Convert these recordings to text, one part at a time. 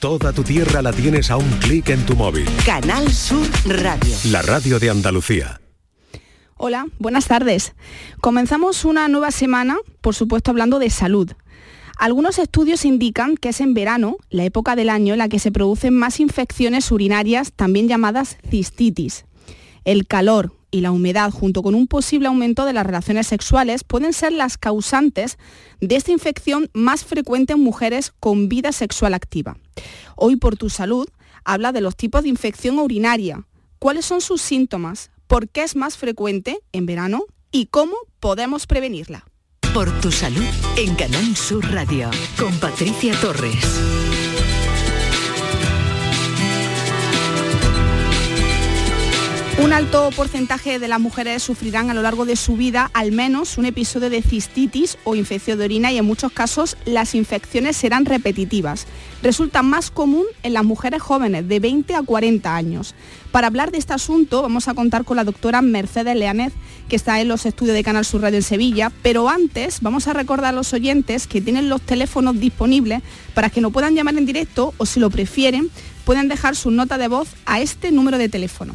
Toda tu tierra la tienes a un clic en tu móvil. Canal Sur Radio. La radio de Andalucía. Hola, buenas tardes. Comenzamos una nueva semana, por supuesto hablando de salud. Algunos estudios indican que es en verano, la época del año en la que se producen más infecciones urinarias, también llamadas cistitis. El calor, y la humedad, junto con un posible aumento de las relaciones sexuales, pueden ser las causantes de esta infección más frecuente en mujeres con vida sexual activa. Hoy por tu salud habla de los tipos de infección urinaria, cuáles son sus síntomas, por qué es más frecuente en verano y cómo podemos prevenirla. Por tu salud en Canal Sur Radio con Patricia Torres. Un alto porcentaje de las mujeres sufrirán a lo largo de su vida al menos un episodio de cistitis o infección de orina y en muchos casos las infecciones serán repetitivas. Resulta más común en las mujeres jóvenes de 20 a 40 años. Para hablar de este asunto vamos a contar con la doctora Mercedes Leanez, que está en los estudios de Canal Sur Radio en Sevilla, pero antes vamos a recordar a los oyentes que tienen los teléfonos disponibles para que no puedan llamar en directo o si lo prefieren pueden dejar su nota de voz a este número de teléfono.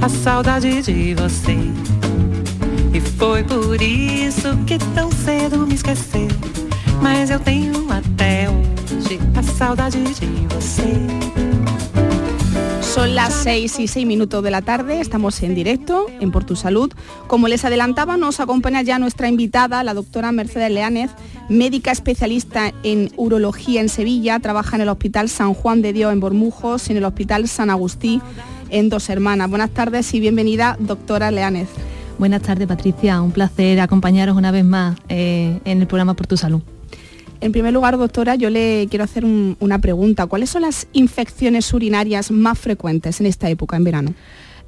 A saudade de você. E foi por isso que tão cedo me esqueceu. Mas eu tenho até hoje a saudade de você. Son las 6 y 6 minutos de la tarde, estamos en directo en Por Tu Salud. Como les adelantaba, nos acompaña ya nuestra invitada, la doctora Mercedes Leánez, médica especialista en urología en Sevilla, trabaja en el Hospital San Juan de Dios en Bormujos en el Hospital San Agustín en Dos Hermanas. Buenas tardes y bienvenida, doctora Leánez. Buenas tardes, Patricia. Un placer acompañaros una vez más eh, en el programa Por Tu Salud. En primer lugar, doctora, yo le quiero hacer una pregunta. ¿Cuáles son las infecciones urinarias más frecuentes en esta época, en verano?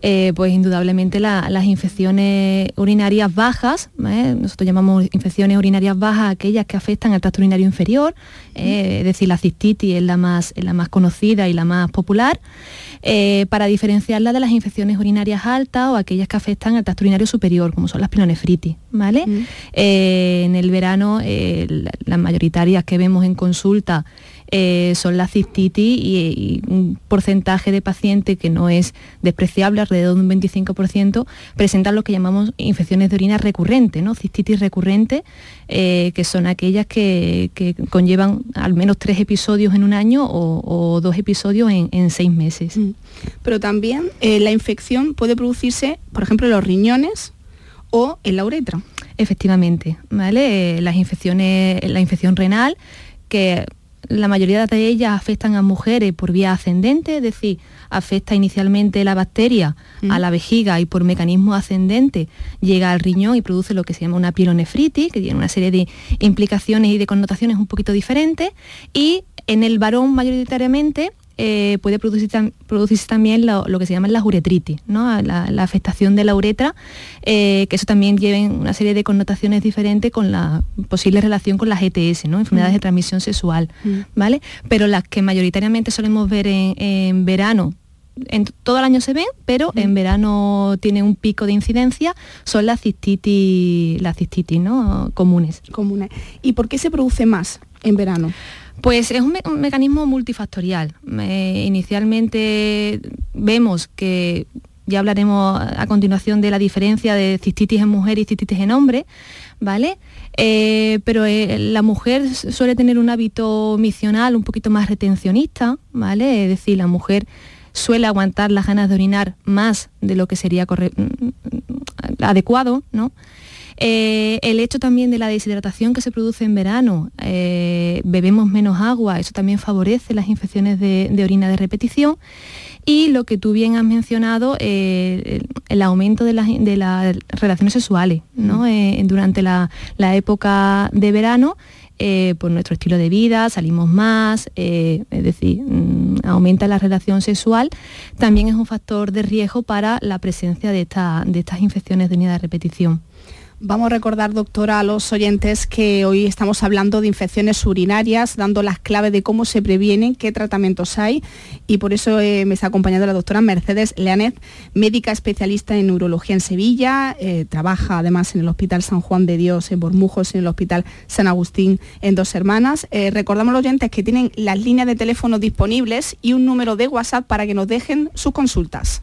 Eh, pues indudablemente las infecciones urinarias bajas, ¿eh? nosotros llamamos infecciones urinarias bajas aquellas que afectan al tracto urinario inferior, es decir, la cistitis es la más, es la más conocida y la más popular. Eh, para diferenciarla de las infecciones urinarias altas o aquellas que afectan al tracto urinario superior, como son las pilonefritis. ¿vale? Eh, en el verano, eh, las mayoritarias que vemos en consulta eh, son la cistitis y, un porcentaje de pacientes que no es despreciable, alrededor de un 25%, presentan lo que llamamos infecciones de orina recurrentes, ¿no? cistitis recurrente, eh, que son aquellas que, conllevan al menos tres episodios en un año o, dos episodios en, seis meses. Mm. Pero también eh, la infección puede producirse, por ejemplo, en los riñones o en la uretra. Efectivamente, ¿vale? las infecciones, la infección renal, que la mayoría de ellas afectan a mujeres por vía ascendente, es decir, afecta inicialmente la bacteria a la vejiga y por mecanismo ascendente llega al riñón y produce lo que se llama una pielonefritis, que tiene una serie de implicaciones y de connotaciones un poquito diferentes. Y en el varón mayoritariamente eh, puede producirse también lo, que se llama la uretritis, ¿no? la, afectación de la uretra, eh, que eso también lleva una serie de connotaciones diferentes con la posible relación con las ETS, ¿no? enfermedades de mm. transmisión sexual, mm. ¿vale? Pero las que mayoritariamente solemos ver en, verano, en todo el año se ven, pero mm. en verano tiene un pico de incidencia, son las cistitis, las cistitis ¿no? comunes. Comunes. ¿Y por qué se produce más en verano? Pues es un, mecanismo multifactorial. inicialmente vemos que ya hablaremos a continuación de la diferencia de cistitis en mujer y cistitis en hombre, ¿vale? Eh, pero eh, la mujer suele tener un hábito misional un poquito más retencionista, ¿vale? Es decir, la mujer suele aguantar las ganas de orinar más de lo que sería mm, mm, adecuado, ¿no? Eh, el hecho también de la deshidratación que se produce en verano, eh, bebemos menos agua, eso también favorece las infecciones de, orina de repetición. Y lo que tú bien has mencionado, eh, el, aumento de, las relaciones sexuales mm. durante la, época de verano. eh, por nuestro estilo de vida, salimos más, eh, es decir, mm, aumenta la relación sexual, también es un factor de riesgo para la presencia de, de estas infecciones de unidad de repetición. Vamos a recordar, doctora, a los oyentes que hoy estamos hablando de infecciones urinarias, dando las claves de cómo se previenen, qué tratamientos hay y por eso eh, me está acompañando la doctora Mercedes Leanet, médica especialista en neurología en Sevilla, eh, trabaja además en el Hospital San Juan de Dios en Bormujos y en el Hospital San Agustín en Dos Hermanas. Eh, recordamos a los oyentes que tienen las líneas de teléfono disponibles y un número de WhatsApp para que nos dejen sus consultas.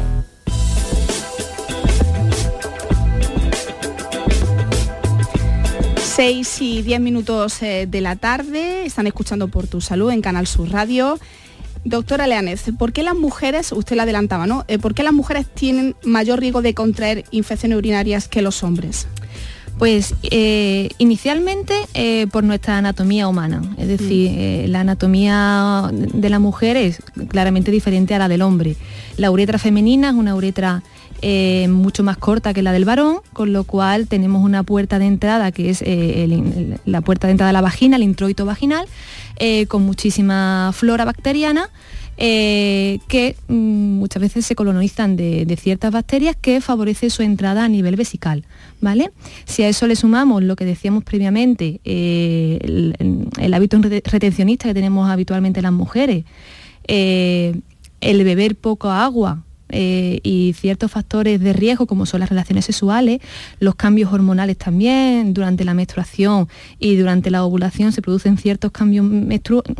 6 y 10 minutos eh, de la tarde, están escuchando por tu salud en Canal Sur Radio. Doctora Leanez, ¿por qué las mujeres, usted la adelantaba, ¿no? Eh, ¿Por qué las mujeres tienen mayor riesgo de contraer infecciones urinarias que los hombres? Pues eh, inicialmente por nuestra anatomía humana, es decir, mm. la anatomía de la mujer es claramente diferente a la del hombre. La uretra femenina es una uretra eh, mucho más corta que la del varón, con lo cual tenemos una puerta de entrada que es eh, la puerta de entrada de la vagina, el introito vaginal, eh, con muchísima flora bacteriana. que mm, muchas veces se colonizan de, ciertas bacterias que favorece su entrada a nivel vesical. ¿vale? Si a eso le sumamos lo que decíamos previamente, el, el, hábito retencionista que tenemos habitualmente las mujeres, el beber poco agua, eh, y ciertos factores de riesgo como son las relaciones sexuales, los cambios hormonales también, durante la menstruación y durante la ovulación se producen ciertos cambios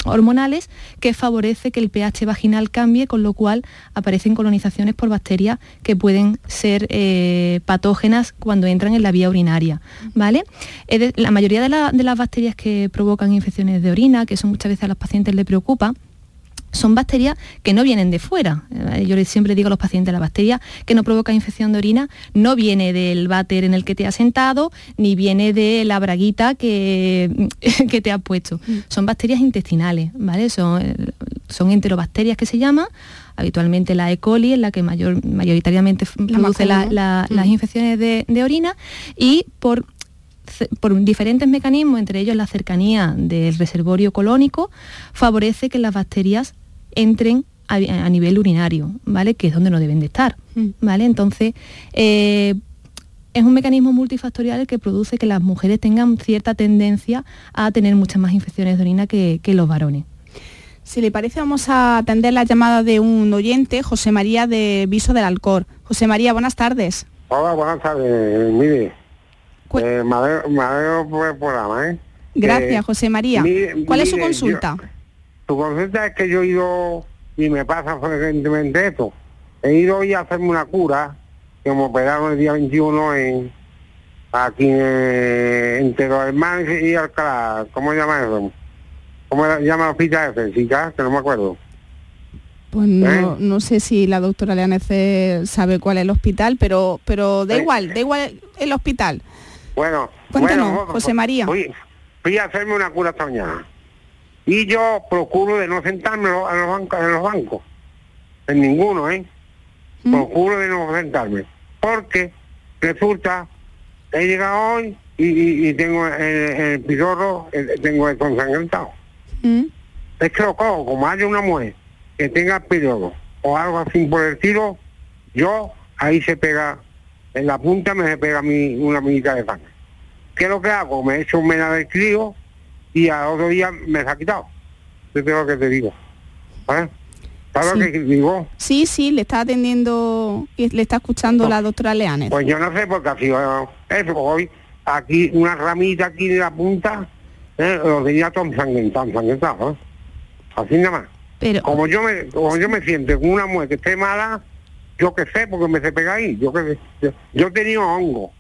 hormonales que favorece que el pH vaginal cambie, con lo cual aparecen colonizaciones por bacterias que pueden ser eh, patógenas cuando entran en la vía urinaria. ¿vale? La mayoría de, de las bacterias que provocan infecciones de orina, que eso muchas veces a los pacientes les preocupa, son bacterias que no vienen de fuera. Yo siempre digo a los pacientes, la bacteria que no provoca infección de orina no viene del váter en el que te has sentado, ni viene de la braguita que, que te has puesto. Mm. Son bacterias intestinales, ¿vale? Son, eh, son enterobacterias que se llaman, habitualmente la E. coli es la que mayor, mayoritariamente produce las mm. infecciones de, de orina y por por diferentes mecanismos, entre ellos la cercanía del reservorio colónico, favorece que las bacterias entren a, nivel urinario, ¿vale? Que es donde no deben de estar, mm. ¿vale? Entonces, eh, es un mecanismo multifactorial que produce que las mujeres tengan cierta tendencia a tener muchas más infecciones de orina que, los varones. Si le parece, vamos a atender la llamada de un oyente, José María de Viso del Alcor. José María, buenas tardes. Hola, buenas tardes. Mire, eh, por el programa, ¿eh? Gracias, eh, José María. ¿Cuál es su consulta? Su consulta es que yo he ido, y me pasa frecuentemente esto, he ido hoy a hacerme una cura, que me operaron el día 21 en aquí en, entre los hermanos y Alcalá, ¿cómo se llama eso? ¿Cómo llama el hospital ese, chica? Que no me acuerdo. Pues no, ¿Eh? no sé si la doctora Leanece sabe cuál es el hospital, pero pero da igual, da igual el hospital. Bueno, Cuéntanos, José María. Fui, fui, a hacerme una cura esta mañana. Y yo procuro de no sentarme en los bancos, en los bancos. En ninguno, ¿eh? Mm. Procuro de no sentarme. Porque resulta, he llegado hoy y, tengo el, el tengo el consangrentado. Mm. Es que lo cojo, como haya una mujer que tenga pidorro o algo así por el tiro, yo ahí se pega, en la punta me se pega mi, una minita de pan. ¿Qué es lo que hago? Me echo un mena de crío y al otro día me se ha quitado. Eso es lo que te digo. ¿Sabes sí. lo que digo? Sí, sí, le está atendiendo y le está escuchando la doctora Leanes. Pues yo no sé por qué ha sido eso. Hoy aquí una ramita aquí de la punta, ¿eh? lo tenía todo ensangrentado, ensangrentado. ¿eh? Así nada más. Pero... Como yo me como yo me siento con una mujer que esté mala, yo qué sé, porque me se pega ahí. Yo que yo, yo tenido hongo.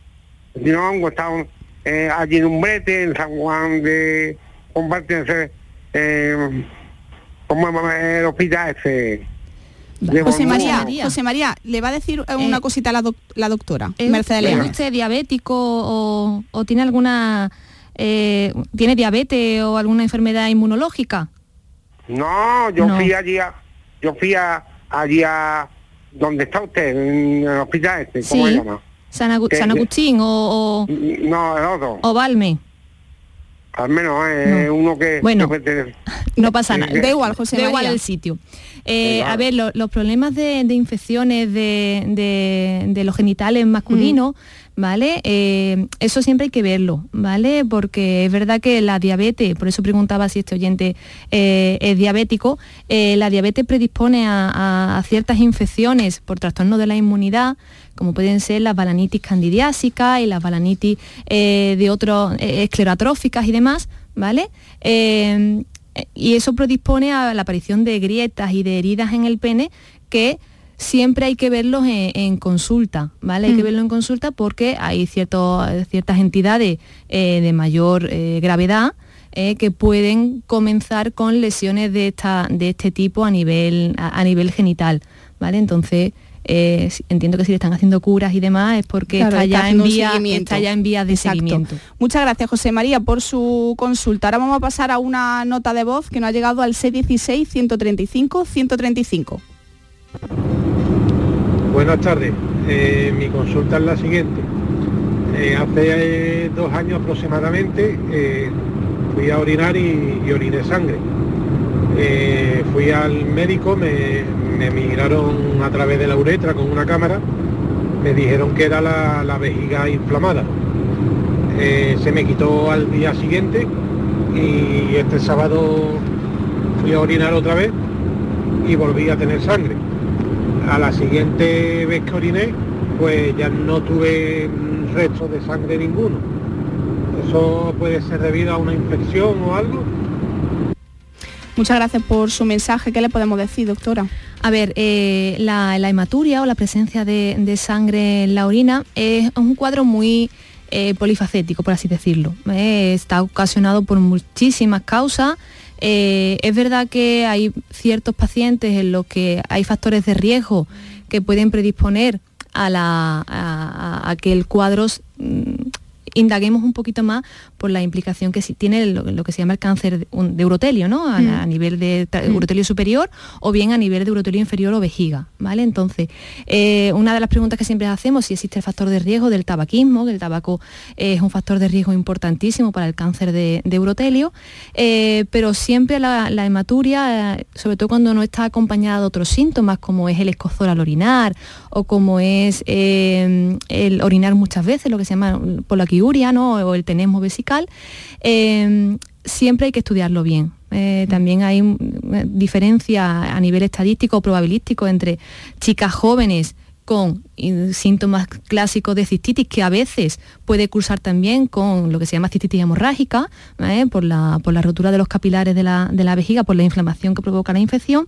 Tenido hongo, estaba eh, allí en un brete, en San Juan de compartirse eh, como el hospital ese. De José. María, María. José María, le va a decir una Eh, cosita a la, doc- la doctora, ¿Es, Mercedes es usted diabético o, o tiene alguna eh, tiene diabetes o alguna enfermedad inmunológica? No, yo No. fui allí a, yo fui a, allí a donde está usted, en el hospital este, ¿cómo se llama? San. Agustín o, o, No, el otro. o Valme. Al menos es No. uno que... Bueno. que No pasa nada. Da igual, José Da igual el sitio. Eh. A ver, lo- los problemas de, de infecciones de, de- de los genitales masculinos, ¿vale? Eh, eso siempre hay que verlo, ¿vale? Porque es verdad que la diabetes, por eso preguntaba si este oyente eh, es diabético, eh, la diabetes predispone a, ciertas infecciones por trastornos de la inmunidad, como pueden ser las balanitis candidiásicas y las balanitis de otros esclerotróficas y demás, ¿vale? Y eso predispone a la aparición de grietas y de heridas en el pene que siempre hay que verlos en, en consulta, ¿vale? Hay que Mm. verlo en consulta porque hay ciertos- ciertas entidades eh, de mayor eh, gravedad eh, que pueden comenzar con lesiones de, esta, de este tipo a nivel, a, a nivel genital, ¿vale? Entonces, eh, entiendo que si le están haciendo curas y demás es porque Claro, está, ya en vía, está ya en vías de Exacto. seguimiento. Muchas gracias, José María, por su consulta. Ahora vamos a pasar a una nota de voz que nos ha llegado al 616-135-135. Buenas tardes. Eh, mi consulta es la siguiente. Eh, hace eh, dos años aproximadamente fui a orinar y, y oriné sangre. Fui al médico, me, miraron a través de la uretra con una cámara, me dijeron que era la, vejiga inflamada. Se me quitó al día siguiente y este sábado fui a orinar otra vez y volví a tener sangre. A la siguiente vez que oriné, pues ya no tuve restos de sangre ninguno. ¿Eso puede ser debido a una infección o algo? Muchas gracias por su mensaje. ¿Qué le podemos decir, doctora? A ver, eh, la, la hematuria o la presencia de, de sangre en la orina es un cuadro muy eh, polifacético, por así decirlo. Eh, está ocasionado por muchísimas causas. Eh, es verdad que hay ciertos pacientes en los que hay factores de riesgo que pueden predisponer a, la, a- que el cuadro mm, indaguemos un poquito más por la implicación que tiene lo, lo que se llama el cáncer de, urotelio, ¿no? A, Mm. a nivel de Mm. urotelio superior o bien a nivel de urotelio inferior o vejiga, ¿vale? Entonces, eh, una de las preguntas que siempre hacemos si existe el factor de riesgo del tabaquismo, que el tabaco eh, es un factor de riesgo importantísimo para el cáncer de, de urotelio, eh, pero siempre la, la hematuria, sobre todo cuando no está acompañada de otros síntomas como es el escozor al orinar o como es eh, el orinar muchas veces, lo que se llama polaquiuria, ¿no? o el tenesmo vesical, eh, siempre hay que estudiarlo bien. Eh, también hay mm, diferencia a nivel estadístico o probabilístico entre chicas jóvenes con síntomas clásicos de cistitis que a veces puede cursar también con lo que se llama cistitis hemorrágica, ¿eh? por, la, por la rotura de los capilares de la, de la vejiga, por la inflamación que provoca la infección,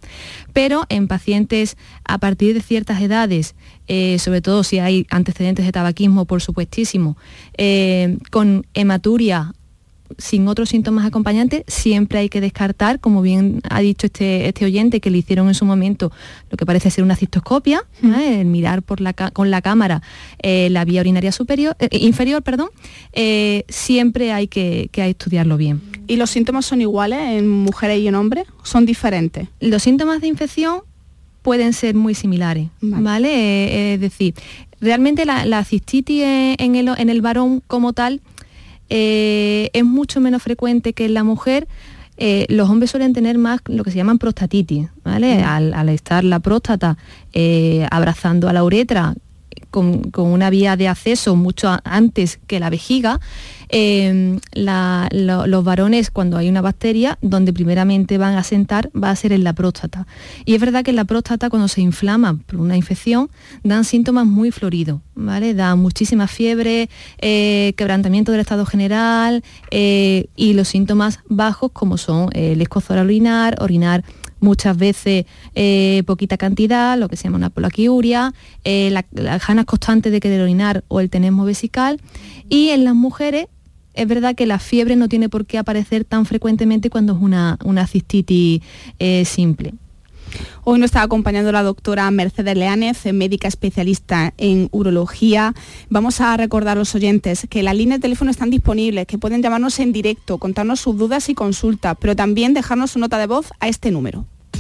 pero en pacientes a partir de ciertas edades, eh, sobre todo si hay antecedentes de tabaquismo, por supuestísimo, eh, con hematuria sin otros síntomas acompañantes, siempre hay que descartar, como bien ha dicho este, este oyente, que le hicieron en su momento lo que parece ser una cistoscopia, ¿eh? el mirar por la con la cámara eh, la vía urinaria superior, eh, inferior, perdón, siempre hay que, que estudiarlo bien. ¿Y los síntomas son iguales en mujeres y en hombres? ¿Son diferentes? Los síntomas de infección pueden ser muy similares, Vale. ¿vale? Es decir, realmente la, la cistitis en el, en el varón como tal eh, es mucho menos frecuente que en la mujer. Eh, los hombres suelen tener más lo que se llaman prostatitis, ¿vale? Al, al estar la próstata eh, abrazando a la uretra con, con una vía de acceso mucho antes que la vejiga, lo- los varones cuando hay una bacteria, donde primeramente van a sentar va a ser en la próstata. Y es verdad que en la próstata cuando se inflama por una infección dan síntomas muy floridos, ¿vale? Dan muchísima fiebre, eh, quebrantamiento del estado general eh, y los síntomas bajos como son eh, el escozor al orinar, orinar muchas veces poquita cantidad, lo que se llama una polaquiuria, la- las ganas constantes de querer orinar o el tenesmo vesical. Y en las mujeres es verdad que la fiebre no tiene por qué aparecer tan frecuentemente cuando es una, una cistitis eh, simple. Hoy nos está acompañando la doctora Mercedes Leánez, médica especialista en urología. Vamos a recordar a los oyentes que las líneas de teléfono están disponibles, que pueden llamarnos en directo, contarnos sus dudas y consultas, pero también dejarnos su nota de voz a este número.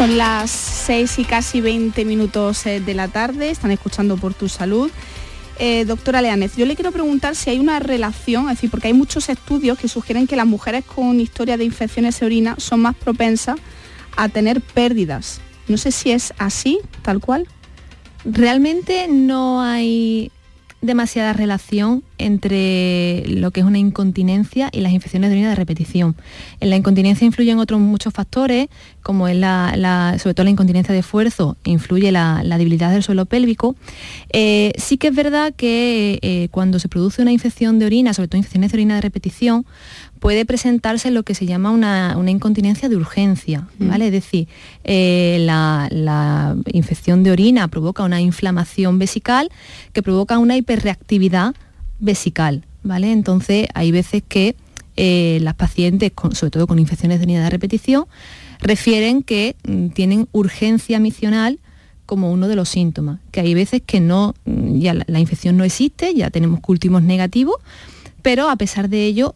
Son las 6 y casi 20 minutos eh, de la tarde, están escuchando por tu salud. Eh, doctora Leánez, yo le quiero preguntar si hay una relación, es decir, porque hay muchos estudios que sugieren que las mujeres con historia de infecciones de orina son más propensas a tener pérdidas. No sé si es así, tal cual. Realmente no hay demasiada relación entre lo que es una incontinencia y las infecciones de orina de repetición. En la incontinencia influyen otros muchos factores, como es la, sobre todo la incontinencia de esfuerzo, influye la, debilidad del suelo pélvico. Eh, sí que es verdad que eh, cuando se produce una infección de orina, sobre todo infecciones de orina de repetición, puede presentarse lo que se llama una, incontinencia de urgencia, mm. ¿vale? Es decir, eh, la, infección de orina provoca una inflamación vesical que provoca una hiperreactividad vesical, ¿vale? Entonces hay veces que eh, las pacientes, sobre todo con infecciones de orina de repetición, refieren que mm, tienen urgencia misional como uno de los síntomas, que hay veces que no, mm, ya la infección no existe, ya tenemos últimos negativos, pero a pesar de ello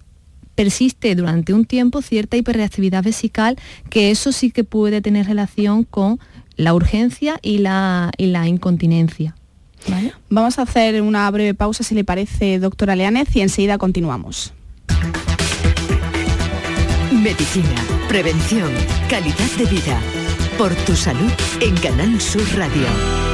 persiste durante un tiempo cierta hiperreactividad vesical, que eso sí que puede tener relación con la urgencia y la, incontinencia. Vamos a hacer una breve pausa, si le parece, doctora Leánez, y enseguida continuamos. Medicina, prevención, calidad de vida. Por tu salud en Canal Sur Radio.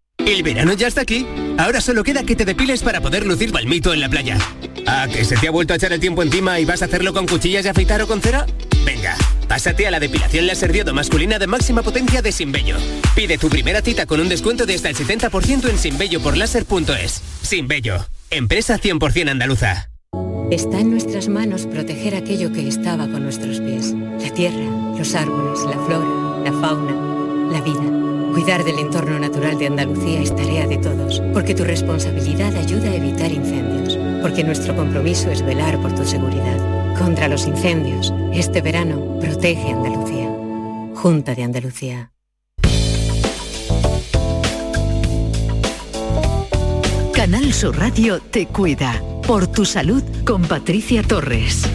El verano ya está aquí. Ahora solo queda que te depiles para poder lucir balmito en la playa. ¿A que se te ha vuelto a echar el tiempo encima y vas a hacerlo con cuchillas de afeitar o con cera? Venga, pásate a la depilación láser diodo masculina de máxima potencia de Sinbello. Pide tu primera cita con un descuento de hasta el 70% en sinbelloporláser.es. Sinbello, empresa 100% andaluza. Está en nuestras manos proteger aquello que estaba con nuestros pies. La tierra, los árboles, la flora, la fauna, la vida. Cuidar del entorno natural de Andalucía es tarea de todos, porque tu responsabilidad ayuda a evitar incendios, porque nuestro compromiso es velar por tu seguridad. Contra los incendios, este verano protege Andalucía. Junta de Andalucía. Canal Sur Radio te cuida. Por tu salud con Patricia Torres.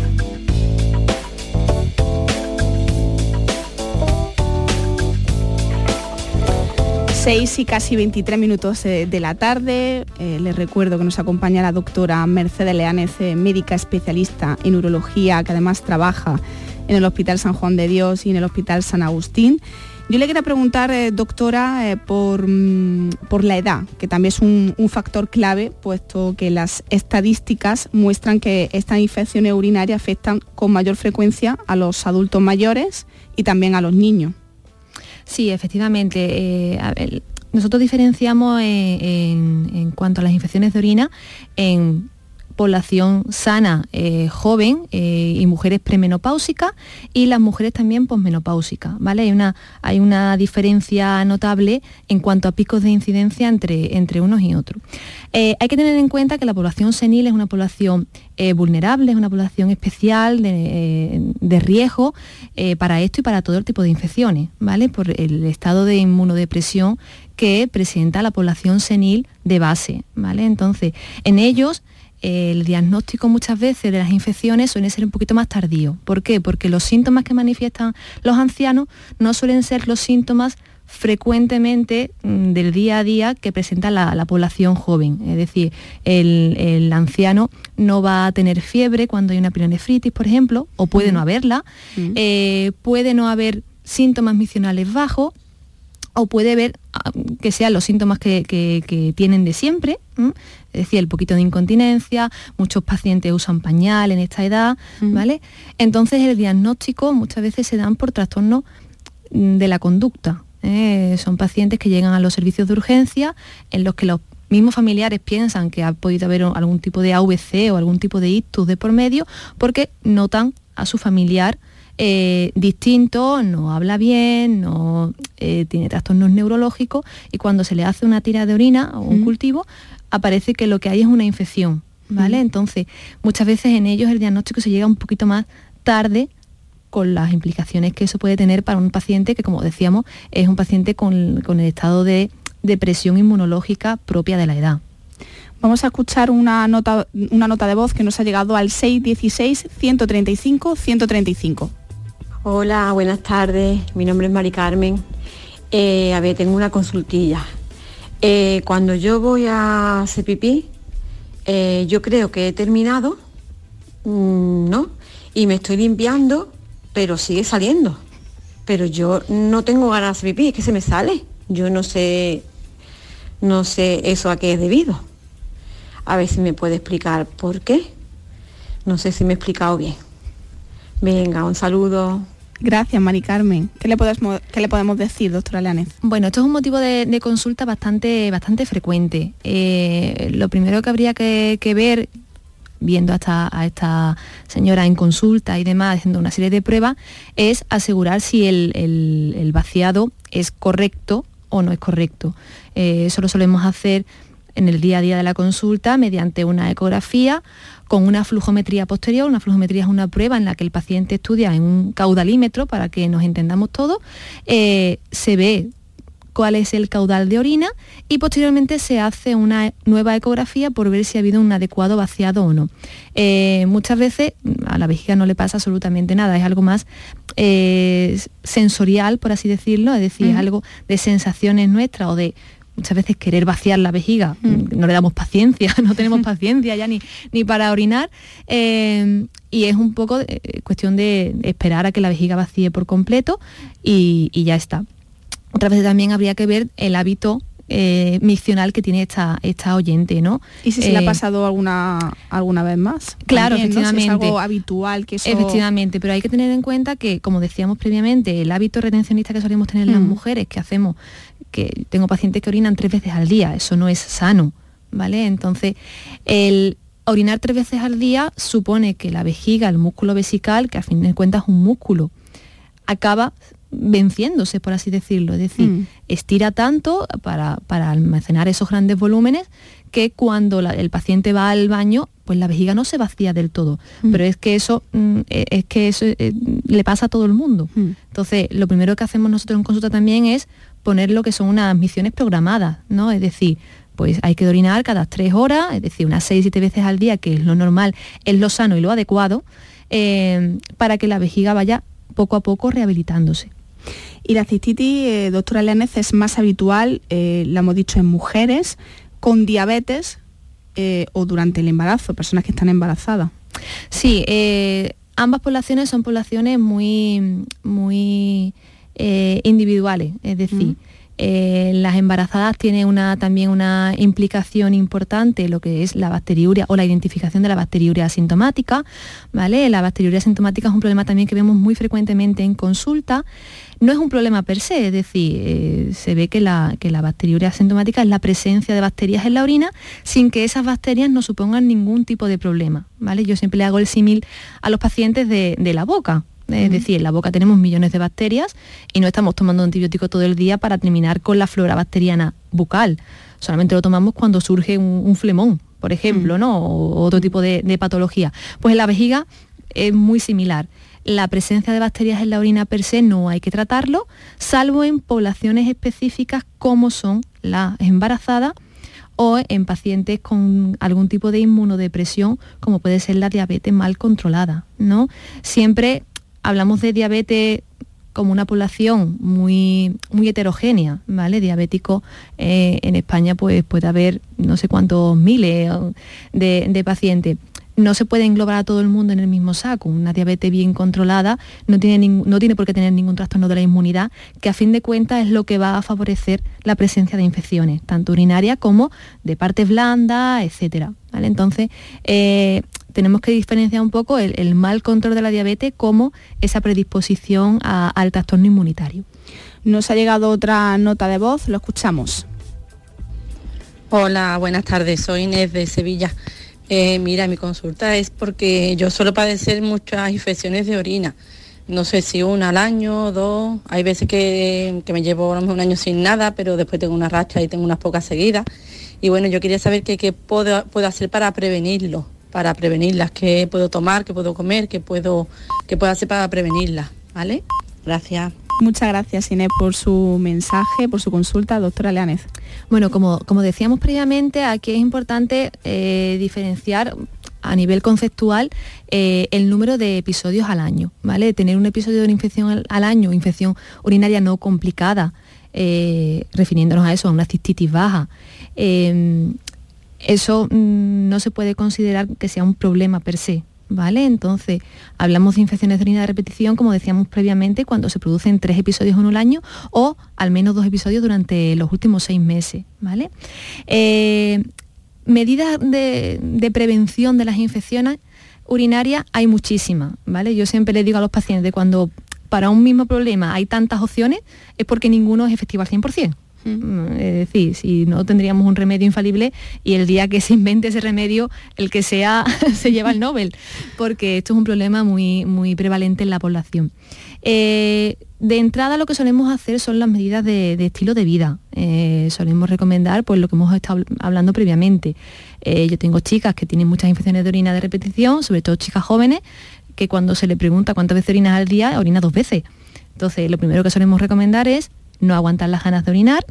6 y casi 23 minutos de la tarde. Eh, les recuerdo que nos acompaña la doctora Mercedes Leánez, eh, médica especialista en urología, que además trabaja en el Hospital San Juan de Dios y en el Hospital San Agustín. Yo le quería preguntar, eh, doctora, por, mm, por, la edad, que también es un, un, factor clave, puesto que las estadísticas muestran que estas infecciones urinarias afectan con mayor frecuencia a los adultos mayores y también a los niños. Sí, efectivamente. Eh, nosotros diferenciamos en, cuanto a las infecciones de orina en población sana eh, joven eh, y mujeres premenopáusicas y las mujeres también posmenopáusicas, ¿vale? Hay una, hay una diferencia notable en cuanto a picos de incidencia entre, entre unos y otros. Eh, hay que tener en cuenta que la población senil es una población vulnerable, es una población especial de, de riesgo para esto y para todo el tipo de infecciones, ¿vale? Por el estado de inmunodepresión que presenta la población senil de base, ¿vale? Entonces, en ellos el diagnóstico muchas veces de las infecciones suele ser un poquito más tardío. ¿Por qué? Porque los síntomas que manifiestan los ancianos no suelen ser los síntomas frecuentemente mm, del día a día que presenta la, población joven. Es decir, el, anciano no va a tener fiebre cuando hay una pielonefritis, por ejemplo, o puede no haberla, eh, puede no haber síntomas misionales bajos, o puede haber ah, que sean los síntomas que, tienen de siempre, es decir, el poquito de incontinencia, muchos pacientes usan pañal en esta edad, ¿vale? Entonces el diagnóstico muchas veces se dan por trastornos mm, de la conducta, ¿eh? son pacientes que llegan a los servicios de urgencia en los que los mismos familiares piensan que ha podido haber algún tipo de AVC o algún tipo de ictus de por medio porque notan a su familiar eh, distinto, no habla bien, no eh, tiene trastornos neurológicos y cuando se le hace una tira de orina o un cultivo aparece que lo que hay es una infección, ¿vale? Entonces, muchas veces en ellos el diagnóstico se llega un poquito más tarde con las implicaciones que eso puede tener para un paciente que, como decíamos, es un paciente con, el estado de depresión inmunológica propia de la edad. Vamos a escuchar una nota, una nota de voz que nos ha llegado al 616-135-135. Hola, buenas tardes. Mi nombre es Mari Carmen. Eh, a ver, tengo una consultilla. Eh, cuando yo voy a hacer pipí, eh, yo creo que he terminado, mm, ¿no? Y me estoy limpiando pero sigue saliendo. Pero yo no tengo ganas de vivir, es que se me sale. Yo no sé, no sé eso a qué es debido. A ver si me puede explicar por qué. No sé si me he explicado bien. Venga, un saludo. Gracias, Mari Carmen. ¿Qué le podemos, decir, doctora Leanez? Bueno, esto es un motivo de, consulta bastante, bastante frecuente. Eh, lo primero que habría que, ver viendo a esta, señora en consulta y demás, haciendo una serie de pruebas, es asegurar si el, vaciado es correcto o no es correcto. Eh, eso lo solemos hacer en el día a día de la consulta mediante una ecografía con una flujometría posterior. Una flujometría es una prueba en la que el paciente estudia en un caudalímetro para que nos entendamos todos. Eh, se ve cuál es el caudal de orina y posteriormente se hace una nueva ecografía por ver si ha habido un adecuado vaciado o no. Eh, muchas veces a la vejiga no le pasa absolutamente nada, es algo más eh, sensorial, por así decirlo, es decir, algo de sensaciones nuestras o de muchas veces querer vaciar la vejiga, no le damos paciencia, no tenemos paciencia ya ni, ni para orinar, eh, y es un poco cuestión de esperar a que la vejiga vacíe por completo y ya está. Otra vez también habría que ver el hábito eh, miccional que tiene esta, esta oyente, ¿no? ¿Y si se le ha eh, pasado alguna, alguna vez más? Claro, efectivamente. es algo habitual que eso... Efectivamente, pero hay que tener en cuenta que, como decíamos previamente, el hábito retencionista que solemos tener las mm. mujeres, que hacemos, que tengo pacientes que orinan tres veces al día, eso no es sano, ¿vale? Entonces, el orinar tres veces al día supone que la vejiga, el músculo vesical, que a fin de cuentas es un músculo, acaba venciéndose, por así decirlo. Es decir, mm. estira tanto para, almacenar esos grandes volúmenes que cuando el paciente va al baño, pues la vejiga no se vacía del todo. Mm. Pero es que eso, mm, e, es que eso eh, le pasa a todo el mundo. Entonces, lo primero que hacemos nosotros en consulta también es poner lo que son unas misiones programadas, ¿no? Es decir, pues hay que orinar cada tres horas, es decir, unas seis, siete veces al día, que es lo normal, es lo sano y lo adecuado, eh, para que la vejiga vaya poco a poco rehabilitándose. Y la cistitis, eh, doctora Leanez, es más habitual, eh, la hemos dicho, en mujeres con diabetes eh, o durante el embarazo, personas que están embarazadas. Sí, ambas poblaciones son poblaciones muy, muy individuales, es decir, las embarazadas tienen una, también una implicación importante lo que es la bacteriuria o la identificación de la bacteriuria asintomática. ¿vale? La bacteriuria asintomática es un problema también que vemos muy frecuentemente en consulta. No es un problema per se, es decir, eh, se ve que la, que la bacteriuria asintomática es la presencia de bacterias en la orina sin que esas bacterias no supongan ningún tipo de problema. ¿vale? Yo siempre le hago el símil a los pacientes de, la boca. Es decir, en la boca tenemos millones de bacterias y no estamos tomando antibiótico todo el día para terminar con la flora bacteriana bucal. Solamente lo tomamos cuando surge un, flemón, por ejemplo, ¿no? o otro tipo de, de patología. Pues en la vejiga es muy similar la presencia de bacterias en la orina per se no hay que tratarlo, salvo en poblaciones específicas como son las embarazadas o en pacientes con algún tipo de inmunodepresión, como puede ser la diabetes mal controlada. ¿no? Siempre hablamos de diabetes como una población muy, muy heterogénea, ¿vale? Diabético eh, en España pues puede haber no sé cuántos miles de, de pacientes no se puede englobar a todo el mundo en el mismo saco. Una diabetes bien controlada no tiene, no tiene por qué tener ningún trastorno de la inmunidad, que a fin de cuentas es lo que va a favorecer la presencia de infecciones, tanto urinarias como de partes blandas, etc. ¿vale? Entonces, eh, tenemos que diferenciar un poco el, mal control de la diabetes como esa predisposición al trastorno inmunitario. Nos ha llegado otra nota de voz, lo escuchamos. Hola, buenas tardes, soy Inés de Sevilla. Eh, mira, mi consulta es porque yo suelo padecer muchas infecciones de orina. No sé si una al año, dos. Hay veces que, me llevo un año sin nada, pero después tengo una racha y tengo unas pocas seguidas. Y bueno, yo quería saber qué, puedo, puedo hacer para prevenirlo, para prevenirlas, qué puedo tomar, qué puedo comer, qué puedo, qué puedo hacer para prevenirlas. ¿Vale? Gracias. Muchas gracias, Inés, por su mensaje, por su consulta, doctora Leánez. Bueno, como, como decíamos previamente, aquí es importante eh, diferenciar a nivel conceptual eh, el número de episodios al año, ¿vale? Tener un episodio de infección al, año, infección urinaria no complicada, eh, refiriéndonos a eso, a una cistitis baja, eso mm, no se puede considerar que sea un problema per se, ¿vale? Entonces, hablamos de infecciones de orina de repetición, como decíamos previamente, cuando se producen tres episodios en un año o al menos dos episodios durante los últimos seis meses, ¿vale? Eh, medidas de, prevención de las infecciones urinarias hay muchísimas, ¿vale? Yo siempre le digo a los pacientes, cuando para un mismo problema hay tantas opciones, es porque ninguno es efectivo al 100%. Mm, es decir, si no tendríamos un remedio infalible y el día que se invente ese remedio, el que sea, se lleva el Nobel, porque esto es un problema muy, muy prevalente en la población. Eh, de entrada lo que solemos hacer son las medidas de, estilo de vida. Eh, solemos recomendar pues, lo que hemos estado hablando previamente. Eh, yo tengo chicas que tienen muchas infecciones de orina de repetición, sobre todo chicas jóvenes, que cuando se le pregunta cuántas veces orinas al día, orina dos veces. Entonces, lo primero que solemos recomendar es no aguantar las ganas de orinar.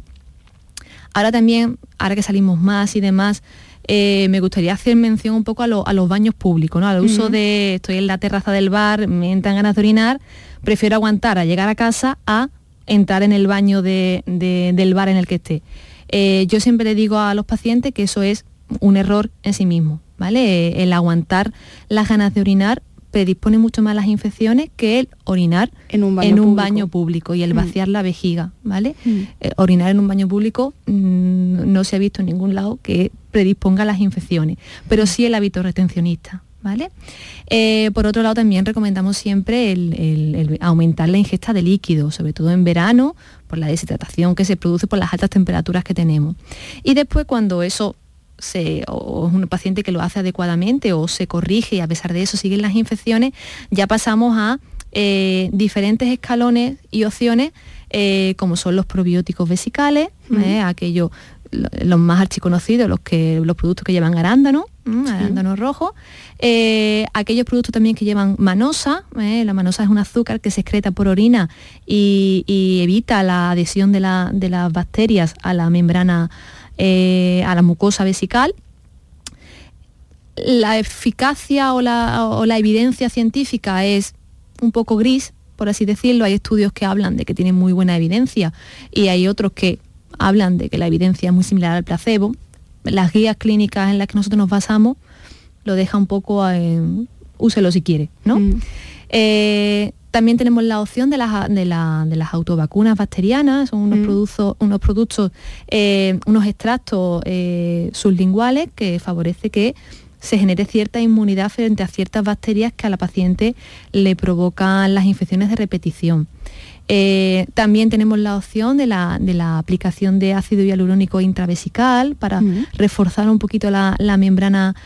Ahora también, ahora que salimos más y demás, eh, me gustaría hacer mención un poco a, los baños públicos, ¿no? al uso de, estoy en la terraza del bar, me entran ganas de orinar, prefiero aguantar a llegar a casa a entrar en el baño del bar en el que esté. Eh, yo siempre le digo a los pacientes que eso es un error en sí mismo, ¿vale? El aguantar las ganas de orinar predispone mucho más las infecciones que el orinar en un baño, público. y el mm. vaciar la vejiga, ¿vale? Mm. Eh, orinar en un baño público mm, no se ha visto en ningún lado que predisponga las infecciones, pero sí el hábito retencionista. ¿Vale? Eh, por otro lado, también recomendamos siempre el, aumentar la ingesta de líquidos, sobre todo en verano, por la deshidratación que se produce por las altas temperaturas que tenemos. Y después, cuando eso o es un paciente que lo hace adecuadamente o se corrige y a pesar de eso siguen las infecciones, ya pasamos a eh, diferentes escalones y opciones eh, como son los probióticos vesicales, ¿eh? aquellos los más archiconocidos, los, que, los productos que llevan arándano, arándano rojo, aquellos productos también que llevan manosa, la manosa es un azúcar que se excreta por orina y, evita la adhesión de, de las bacterias a la membrana eh, a la mucosa vesical. La eficacia o la, evidencia científica es un poco gris, por así decirlo. Hay estudios que hablan de que tienen muy buena evidencia y hay otros que hablan de que la evidencia es muy similar al placebo. Las guías clínicas en las que nosotros nos basamos lo deja un poco en úselo si quiere, ¿no? Mm. Eh, también tenemos la opción de las, de, las autovacunas bacterianas, son unos, mm. productos, unos productos, eh, unos extractos eh, sublinguales que favorece que se genere cierta inmunidad frente a ciertas bacterias que a la paciente le provocan las infecciones de repetición. Eh, también tenemos la opción de la, aplicación de ácido hialurónico intravesical para mm. reforzar un poquito la, membrana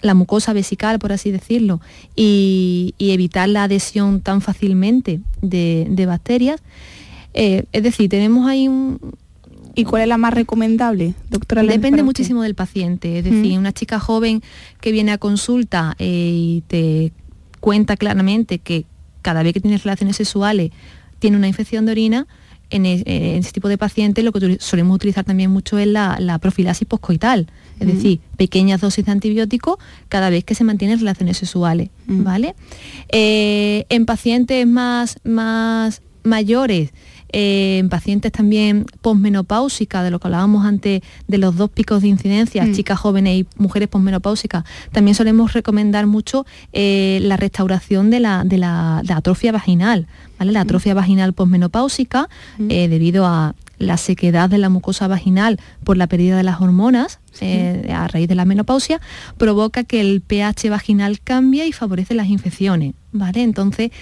la mucosa vesical, por así decirlo, y, evitar la adhesión tan fácilmente de, bacterias. Eh, es decir, tenemos ahí un... ¿Y cuál es la más recomendable, doctora? Depende muchísimo del paciente. Es decir, una chica joven que viene a consulta eh, y te cuenta claramente que cada vez que tiene relaciones sexuales tiene una infección de orina, en, este tipo de pacientes lo que solemos utilizar también mucho es la, profilaxis poscoital, es decir, pequeñas dosis de antibióticos cada vez que se mantienen relaciones sexuales, ¿vale? Eh, en pacientes más, más mayores, eh, en pacientes también posmenopáusicas, de lo que hablábamos antes de los dos picos de incidencia, mm. chicas jóvenes y mujeres posmenopáusicas, también solemos recomendar mucho eh, la restauración de la, de la, atrofia vaginal, ¿vale? La mm. atrofia vaginal posmenopáusica, mm. eh, debido a la sequedad de la mucosa vaginal por la pérdida de las hormonas a raíz de la menopausia, provoca que el pH vaginal cambie y favorece las infecciones. ¿vale? Entonces,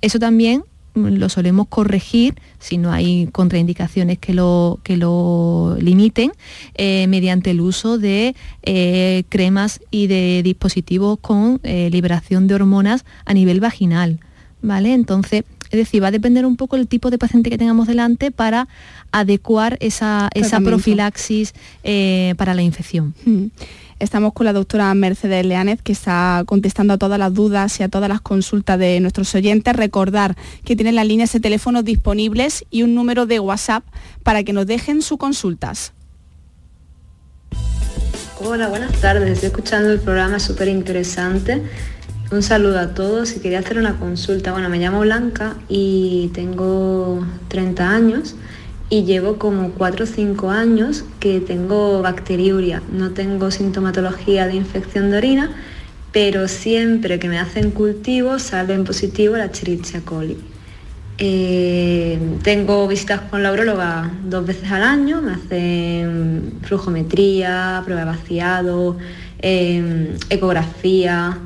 eso también lo solemos corregir si no hay contraindicaciones que lo, que lo limiten eh, mediante el uso de eh, cremas y de dispositivos con eh, liberación de hormonas a nivel vaginal. ¿vale? Entonces, es decir, va a depender un poco el tipo de paciente que tengamos delante para adecuar esa, profilaxis para la infección. Mm. Estamos con la doctora Mercedes Leánez, que está contestando a todas las dudas y a todas las consultas de nuestros oyentes. Recordar que tienen las líneas de teléfono disponibles y un número de WhatsApp para que nos dejen sus consultas. Hola, buenas tardes. Estoy escuchando el programa súper interesante. Un saludo a todos y quería hacer una consulta. Bueno, me llamo Blanca y tengo 30 años y llevo como 4 o 5 años que tengo bacteriuria. No tengo sintomatología de infección de orina, pero siempre que me hacen cultivo sale en positivo la Escherichia coli. Eh, tengo visitas con la urologa dos veces al año, me hacen flujometría, prueba de vaciado, em, ecografía,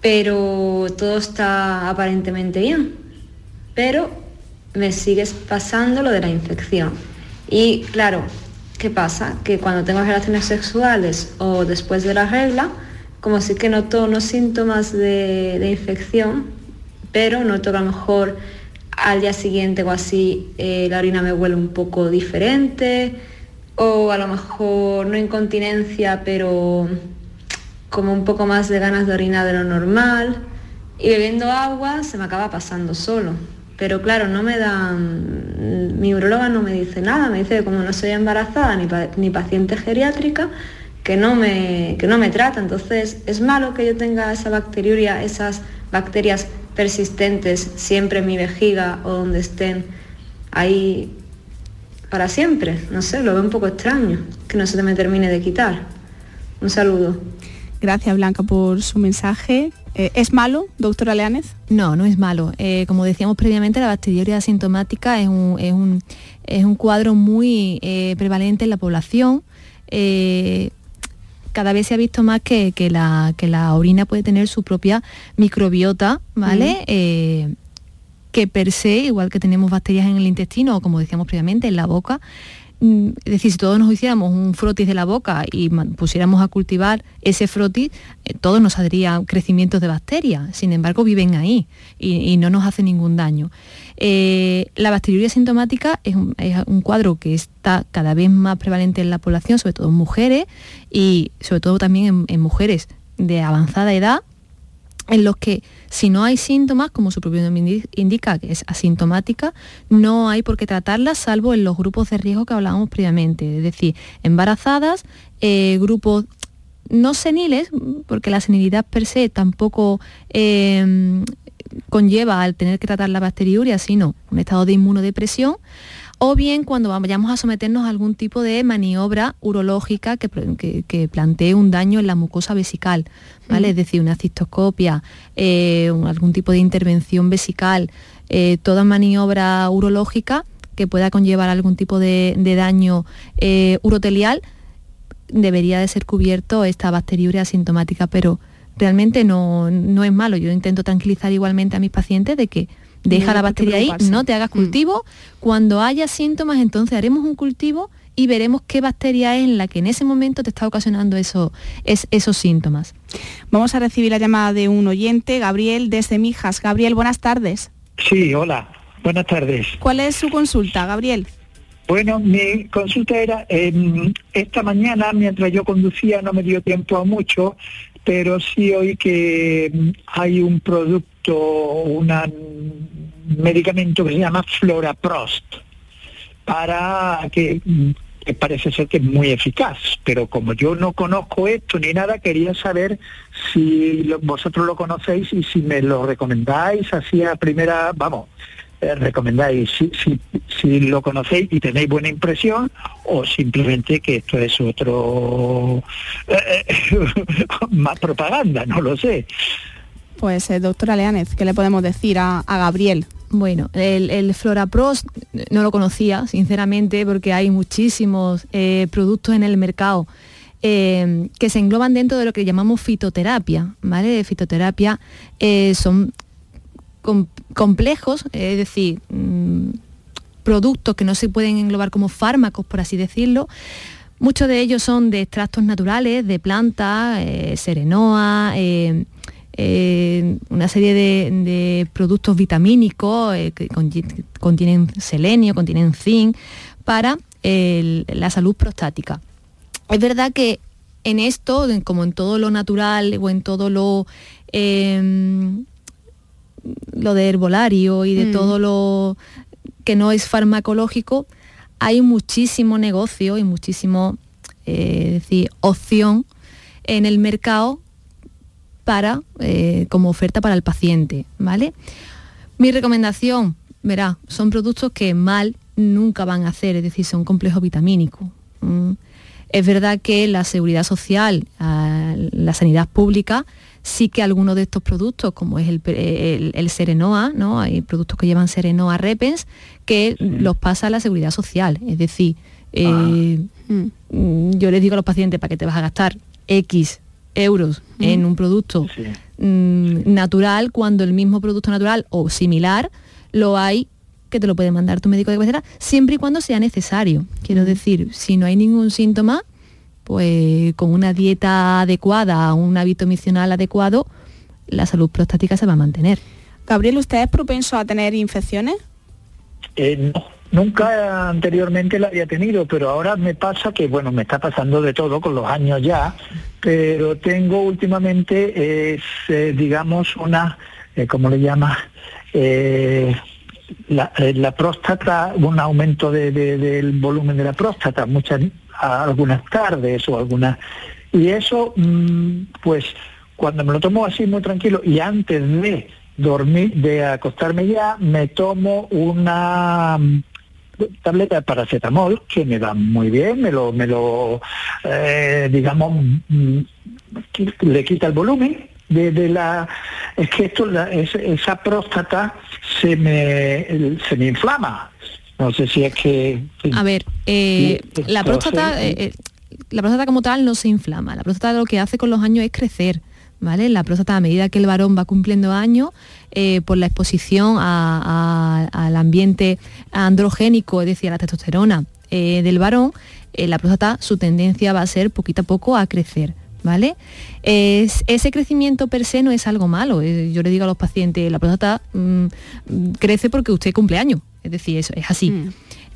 pero todo está aparentemente bien. Pero me sigues pasando lo de la infección. Y claro, ¿qué pasa? Que cuando tengo relaciones sexuales o después de la regla, como si que noto unos síntomas de, infección, pero noto que a lo mejor al día siguiente o así eh, la orina me huele un poco diferente, o a lo mejor no incontinencia, pero como un poco más de ganas de orinar de lo normal. Y bebiendo agua se me acaba pasando solo. Pero claro, no me dan, mi urologa no me dice nada, me dice que como no soy embarazada ni, paciente geriátrica, que no, me, que no me trata. Entonces, ¿es malo que yo tenga esa bacteriuria, esas bacterias persistentes siempre en mi vejiga o donde estén ahí para siempre? No sé, lo veo un poco extraño, que no se me termine de quitar. Un saludo. Gracias Blanca por su mensaje. Eh, ¿Es malo, doctora Leánez? No, no es malo. Eh, como decíamos previamente, la bacteriuria asintomática es un, es un, cuadro muy eh, prevalente en la población. cada vez se ha visto más que, la, que, la, orina puede tener su propia microbiota, ¿vale? que per se, igual que tenemos bacterias en el intestino o como decíamos previamente, en la boca, Mm, es decir, si todos nos hiciéramos un frotis de la boca y pusiéramos a cultivar ese frotis, eh, todos nos saldrían crecimientos de bacterias, sin embargo viven ahí y, no nos hace ningún daño. Eh, la bacteriuria sintomática es un, cuadro que está cada vez más prevalente en la población, sobre todo en mujeres y sobre todo también en mujeres de avanzada edad, en los que si no hay síntomas, como su propio nombre indica, que es asintomática, no hay por qué tratarla, salvo en los grupos de riesgo que hablábamos previamente, es decir, embarazadas, eh, grupos no seniles, porque la senilidad per se tampoco eh, conlleva al tener que tratar la bacteriuria, sino un estado de inmunodepresión, o bien cuando vayamos a someternos a algún tipo de maniobra urológica que, plantee un daño en la mucosa vesical, ¿vale? Es decir, una cistoscopia, eh, algún tipo de intervención vesical, eh, toda maniobra urológica que pueda conllevar algún tipo de, daño eh, urotelial, debería de ser cubierto esta bacteriuria asintomática, pero realmente no, no es malo. Yo intento tranquilizar igualmente a mis pacientes de que Deja la bacteria ahí, no te hagas mm. cultivo. Cuando haya síntomas, entonces haremos un cultivo y veremos qué bacteria es en la que en ese momento te está ocasionando eso, es, esos síntomas. Vamos a recibir la llamada de un oyente, Gabriel, desde Mijas. Gabriel, buenas tardes. Sí, hola, buenas tardes. ¿Cuál es su consulta, Gabriel? Bueno, mi consulta era, em, esta mañana mientras yo conducía no me dio tiempo a mucho, pero sí oí que em, hay un producto, una medicamento que se llama Floraprost para que, mm, que parece ser que es muy eficaz, pero como yo no conozco esto ni nada, quería saber si vosotros lo conocéis y si me lo recomendáis así a primera, vamos, eh, recomendáis si, si, si lo conocéis y tenéis buena impresión o simplemente que esto es otro eh, más propaganda, no lo sé. Pues, eh, doctora Leánez, ¿qué le podemos decir a, a Gabriel? Bueno, el, el Floraprost no lo conocía, sinceramente, porque hay muchísimos eh, productos en el mercado eh, que se engloban dentro de lo que llamamos fitoterapia, ¿vale? Fitoterapia eh, son com- complejos, es decir, mm, productos que no se pueden englobar como fármacos, por así decirlo. Muchos de ellos son de extractos naturales, de plantas, eh, serenoa, eh, eh, una serie de, de productos vitamínicos eh, que conti- contienen selenio, contienen zinc, para el- la salud prostática. Es verdad que en esto, como en todo lo natural o en todo lo, em, lo de herbolario y de Mm. todo lo que no es farmacológico, hay muchísimo negocio y muchísimo eh, decir, opción en el mercado para, eh, como oferta para el paciente, ¿vale? Mi recomendación, verá, son productos que mal nunca van a hacer, es decir, son complejos vitamínicos. Mm. Es verdad que la seguridad social, ah, la sanidad pública, sí que algunos de estos productos, como es el, el- el Serenoa, ¿no? hay productos que llevan Serenoa Repens, que los pasa a la seguridad social. Es decir, eh, mm, yo les digo a los pacientes, ¿para qué te vas a gastar X euros en un producto mm, natural cuando el mismo producto natural o similar lo hay que te lo puede mandar tu médico de cabecera siempre y cuando sea necesario. Quiero decir, si no hay ningún síntoma, pues con una dieta adecuada, un hábito misional adecuado, la salud prostática se va a mantener. Gabriel, ¿usted es propenso a tener infecciones? Eh, no, nunca anteriormente la había tenido, pero ahora me pasa que, bueno, me está pasando de todo con los años ya, pero tengo últimamente, es, eh, digamos, una, eh, ¿cómo le llama? Eh, la, eh, la próstata, un aumento de- de- del volumen de la próstata, muchas, a- algunas tardes o algunas... Y eso, mm, pues, cuando me lo tomo así muy tranquilo y antes de dormir, de acostarme ya, me tomo una mm, tableta de paracetamol que me va muy bien, me lo, me lo eh, digamos, mm, le quita el volumen de, de la es que esto la- es- esa próstata se me se me inflama no sé si es que. A ver, eh, Sí, la próstata, eh, eh, la próstata como tal no se inflama. La próstata lo que hace con los años es crecer, ¿vale? La próstata a medida que el varón va cumpliendo años, eh, por la exposición a- a- al ambiente androgénico, es decir, a la testosterona eh, del varón, eh, la próstata su tendencia va a ser poquito a poco a crecer. ¿Vale? Es- ese crecimiento per se no es algo malo. Yo le digo a los pacientes, la próstata mm, crece porque usted cumple años. Es decir, eso es así.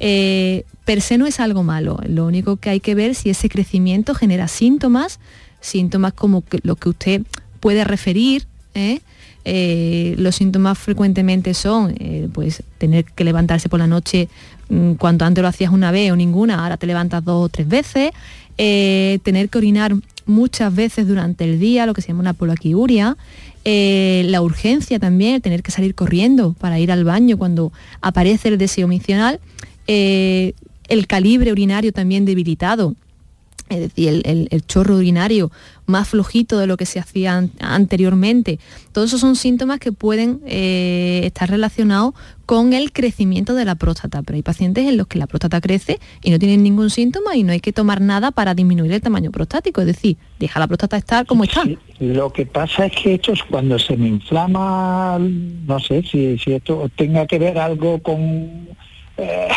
Eh, per se no es algo malo. Lo único que hay que ver si ese crecimiento genera síntomas, síntomas como que- lo que usted puede referir. ¿eh? Eh, los síntomas frecuentemente son pues tener que levantarse por la noche mm, cuando antes lo hacías una vez o ninguna, ahora te levantas dos o tres veces, tener que orinar muchas veces durante el día, lo que se llama una polaquiuria, eh, la urgencia también, tener que salir corriendo para ir al baño cuando aparece el deseo misional, eh, el calibre urinario también debilitado, es decir, el, el- el chorro urinario más flojito de lo que se hacía an- anteriormente. Todos esos son síntomas que pueden eh, estar relacionados con el crecimiento de la próstata, pero hay pacientes en los que la próstata crece y no tienen ningún síntoma y no hay que tomar nada para disminuir el tamaño prostático, es decir, deja la próstata estar como está. Lo que pasa es que esto es cuando se me inflama, no sé si, si esto tenga que ver algo con... eh,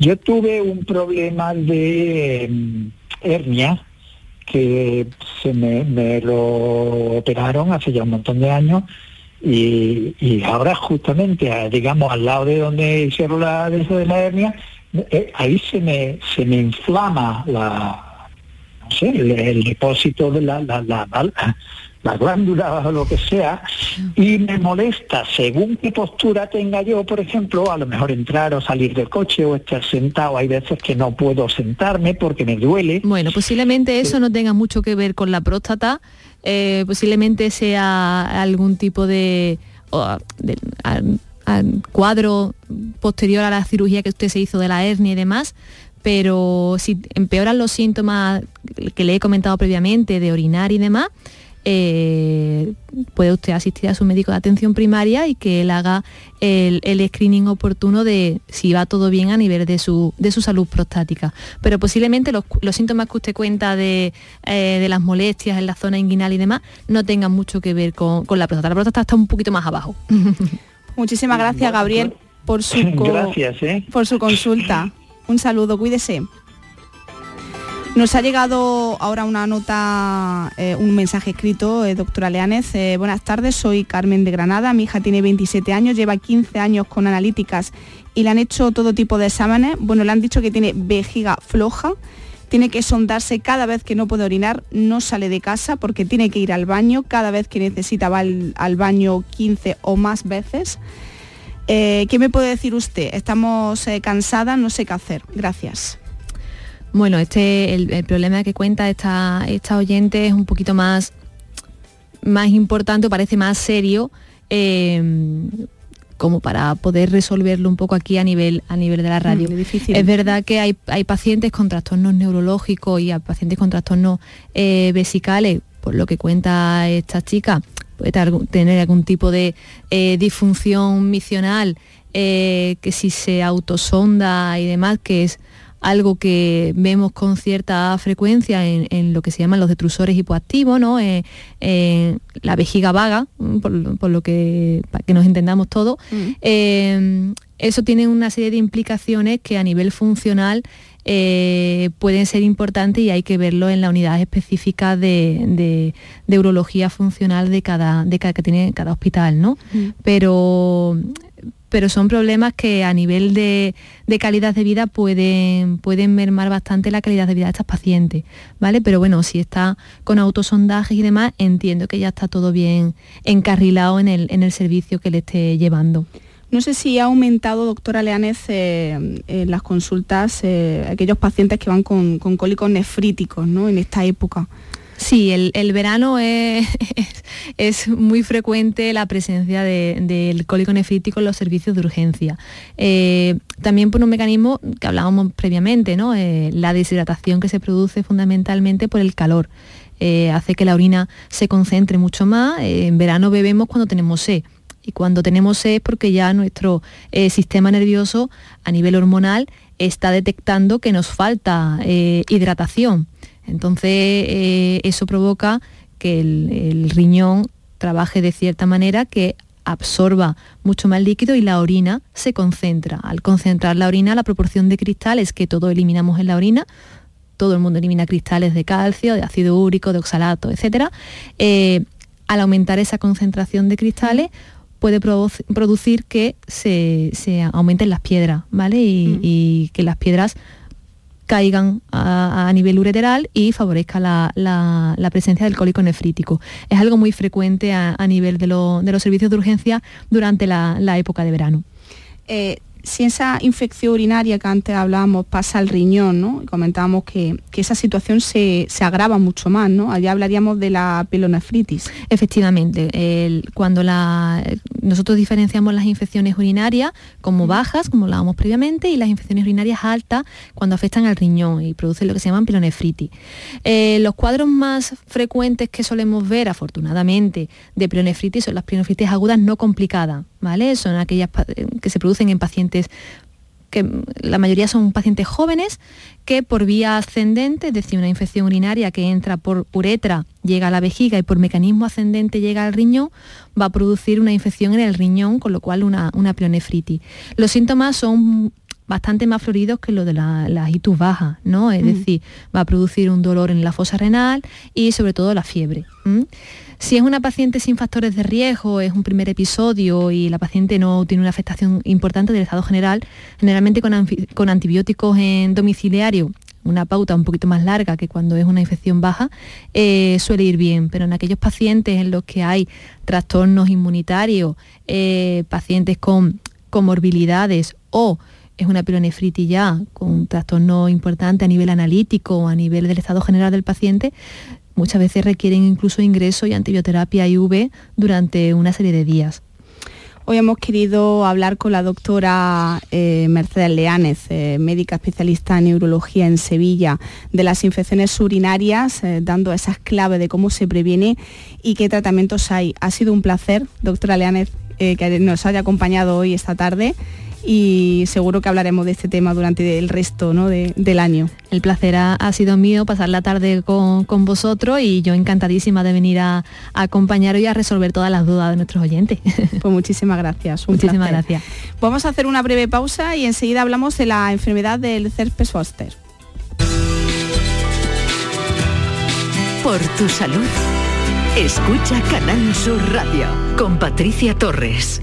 yo tuve un problema de hernia que se me, me lo operaron hace ya un montón de años y, y ahora justamente, digamos, al lado de donde hicieron la, de de la hernia, eh, ahí se me, se me inflama la, no sé, el, el depósito de la, la, la, las glándulas o lo que sea, y me molesta según qué postura tenga yo, por ejemplo, a lo mejor entrar o salir del coche o estar sentado. Hay veces que no puedo sentarme porque me duele. Bueno, posiblemente eso no tenga mucho que ver con la próstata, eh, posiblemente sea algún tipo de, cuadro posterior a la cirugía que usted se hizo de la hernia y demás, pero si empeoran los síntomas que le he comentado previamente de orinar y demás, eh, puede usted asistir a su médico de atención primaria y que él haga el, screening oportuno de si va todo bien a nivel de su, de su salud prostática. Pero posiblemente los, síntomas que usted cuenta de, eh, de, las molestias en la zona inguinal y demás no tengan mucho que ver con, la próstata. La próstata está un poquito más abajo. Muchísimas gracias, Gabriel, por su, ¿eh? por su consulta. Un saludo, cuídese. Nos ha llegado ahora una nota, eh, un mensaje escrito, eh, doctora Leanes. Eh, buenas tardes, soy Carmen de Granada. Mi hija tiene 27 años, lleva 15 años con analíticas y le han hecho todo tipo de exámenes. Bueno, le han dicho que tiene vejiga floja, tiene que sondarse cada vez que no puede orinar, no sale de casa porque tiene que ir al baño, cada vez que necesita va al, baño 15 o más veces. ¿Qué me puede decir usted? Estamos cansadas, no sé qué hacer. Gracias. Bueno, este, el, problema que cuenta esta, esta oyente es un poquito más, más importante, parece más serio, eh, como para poder resolverlo un poco aquí a nivel, a nivel de la radio. Mm, es verdad que hay, pacientes con trastornos neurológicos y hay pacientes con trastornos eh, vesicales, por lo que cuenta esta chica, puede tener algún tipo de eh, disfunción misional, que si se autosonda y demás, que es algo que vemos con cierta frecuencia en, lo que se llaman los detrusores hipoactivos, ¿no? Eh, eh, la vejiga vaga, por, lo que, para que nos entendamos todo. Mm. Eh, eso tiene una serie de implicaciones que a nivel funcional pueden ser importantes y hay que verlo en la unidad específica de, urología funcional de cada, de cada que tiene cada hospital, ¿no? Mm. Pero pero son problemas que a nivel de, calidad de vida pueden, pueden mermar bastante la calidad de vida de estas pacientes, ¿vale? Pero bueno, si está con autosondajes y demás, entiendo que ya está todo bien encarrilado en el, en el servicio que le esté llevando. No sé si ha aumentado, doctora Leanes, eh, en las consultas eh, aquellos pacientes que van con, con cólicos nefríticos ¿no? en esta época. Sí, el, verano es, muy frecuente la presencia del cólico nefrítico en los servicios de urgencia. Eh, también por un mecanismo que hablábamos previamente, ¿no? Eh, la deshidratación que se produce fundamentalmente por el calor. Eh, hace que la orina se concentre mucho más. en verano bebemos cuando tenemos sed. Y cuando tenemos sed es porque ya nuestro sistema nervioso a nivel hormonal está detectando que nos falta hidratación. Entonces eh, eso provoca que el, riñón trabaje de cierta manera que absorba mucho más líquido y la orina se concentra. Al concentrar la orina, la proporción de cristales que todos eliminamos en la orina, todo el mundo elimina cristales de calcio, de ácido úrico, de oxalato, etc. Eh, al aumentar esa concentración de cristales, puede producir que se, aumenten las piedras, ¿vale? y, que las piedras caigan a, nivel ureteral y favorezca la, presencia del cólico nefrítico. Es algo muy frecuente a, nivel de, los servicios de urgencia durante la, época de verano. Eh, si esa infección urinaria que antes hablábamos pasa al riñón, ¿no? comentábamos que, esa situación se, agrava mucho más, ¿no? Allá hablaríamos de la pilonefritis. Efectivamente, cuando nosotros diferenciamos las infecciones urinarias como bajas, como hablábamos previamente, y las infecciones urinarias altas cuando afectan al riñón y producen lo que se llaman pilonefritis. Eh, los cuadros más frecuentes que solemos ver, afortunadamente, de pilonefritis son las pilonefritis agudas no complicadas, ¿vale? Son aquellas que se producen en pacientes que la mayoría son pacientes jóvenes que por vía ascendente, es decir, una infección urinaria que entra por uretra, llega a la vejiga y por mecanismo ascendente llega al riñón, va a producir una infección en el riñón, con lo cual una, una plionefritis. Los síntomas son bastante más floridos que los de la, la agitus baja, ¿no? Es mm. decir, va a producir un dolor en la fosa renal y sobre todo la fiebre. Si es una paciente sin factores de riesgo, es un primer episodio y la paciente no tiene una afectación importante del estado general, generalmente con, antibióticos en domiciliario una pauta un poquito más larga que cuando es una infección baja, eh, suele ir bien, pero en aquellos pacientes en los que hay trastornos inmunitarios, eh, pacientes con comorbilidades o es una pilonefritis ya con un trastorno importante a nivel analítico o a nivel del estado general del paciente, muchas veces requieren incluso ingreso y antibioterapia IV durante una serie de días. Hoy hemos querido hablar con la doctora eh, Mercedes Leánez, eh, médica especialista en neurología en Sevilla, de las infecciones urinarias, eh, dando esas claves de cómo se previene y qué tratamientos hay. Ha sido un placer, doctora Leánez, que nos haya acompañado hoy esta tarde y seguro que hablaremos de este tema durante el resto del año. El placer ha, sido mío pasar la tarde con, vosotros y yo encantadísima de venir a, acompañaros y a resolver todas las dudas de nuestros oyentes. Pues muchísimas gracias. muchísimas gracias. Vamos a hacer una breve pausa y enseguida hablamos de la enfermedad del herpes zoster. Por tu salud. Escucha Canal Sur Radio con Patricia Torres.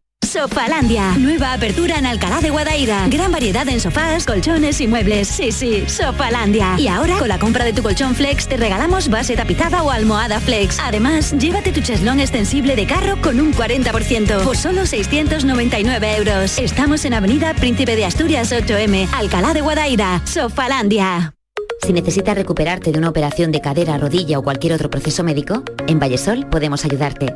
Sofalandia. Nueva apertura en Alcalá de Guadaira. Gran variedad en sofás, colchones y muebles. Sí, sí, Sofalandia. Y ahora, con la compra de tu colchón Flex, te regalamos base tapizada o almohada Flex. Además, llévate tu cheslón extensible de carro con un 40%. Por solo 699 euros. Estamos en Avenida Príncipe de Asturias 8M, Alcalá de Guadaira. Sofalandia. Si necesitas recuperarte de una operación de cadera, rodilla o cualquier otro proceso médico, en Vallesol podemos ayudarte.